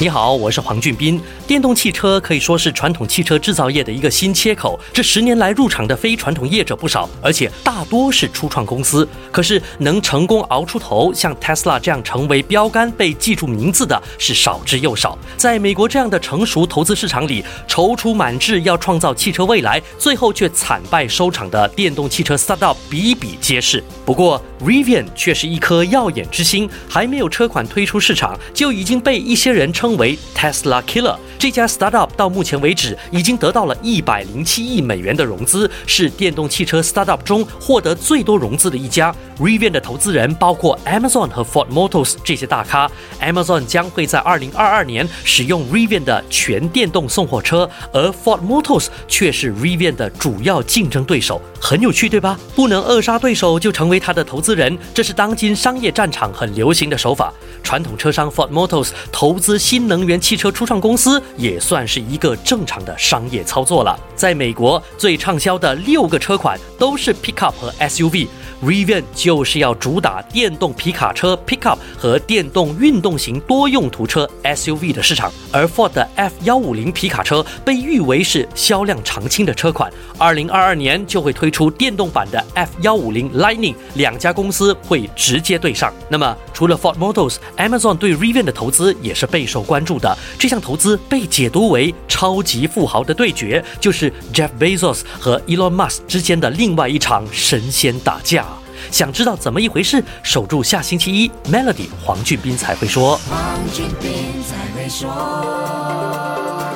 你好，我是黄俊斌。电动汽车可以说是传统汽车制造业的一个新切口。这十年来入场的非传统业者不少，而且大多是初创公司。可是能成功熬出头，像 Tesla 这样成为标杆、被记住名字的是少之又少。在美国这样的成熟投资市场里，踌躇满志要创造汽车未来，最后却惨败收场的电动汽车 startup 比比皆是。不过 Rivian 却是一颗耀眼之星，还没有车款推出市场，就已经被一些人称。称为 Tesla Killer 这家 startup 到目前为止已经得到了一百零七亿美元的融资，是电动汽车 startup 中获得最多融资的一家。Rivian 的投资人包括 Amazon 和 Ford Motors 这些大咖。Amazon 将会在二零二二年使用 Rivian 的全电动送货车，而 Ford Motors 却是 Rivian 的主要竞争对手。很有趣，对吧？不能扼杀对手就成为他的投资人，这是当今商业战场很流行的手法。传统车商 Ford Motors 投资新新能源汽车初创公司，也算是一个正常的商业操作了。在美国，最畅销的六个车款都是 Pickup 和 SUV。Rivian 就是要主打电动皮卡车 Pickup 和电动运动型多用途车 SUV 的市场，而 Ford 的 F 幺五零皮卡车被誉为是销量常青的车款。二零二二年就会推出电动版的 F 幺五零 Lightning，两家公司会直接对上。那么，除了 Ford Motors，Amazon 对 Rivian 的投资也是备受关注的。这项投资被解读为超级富豪的对决，就是 Jeff Bezos 和 Elon Musk 之间的另外一场神仙打架。想知道怎么一回事？守住下星期一，Melody 黄俊斌才会说。黄俊斌才会说。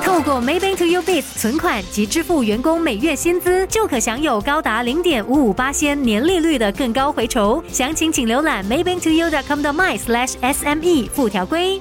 透过 Maybank to You Biz 存款及支付员工每月薪资，就可享有高达零点五五八仙年利率的更高回酬。详情请浏览 Maybank to You dot com 的 my slash SME 附条规。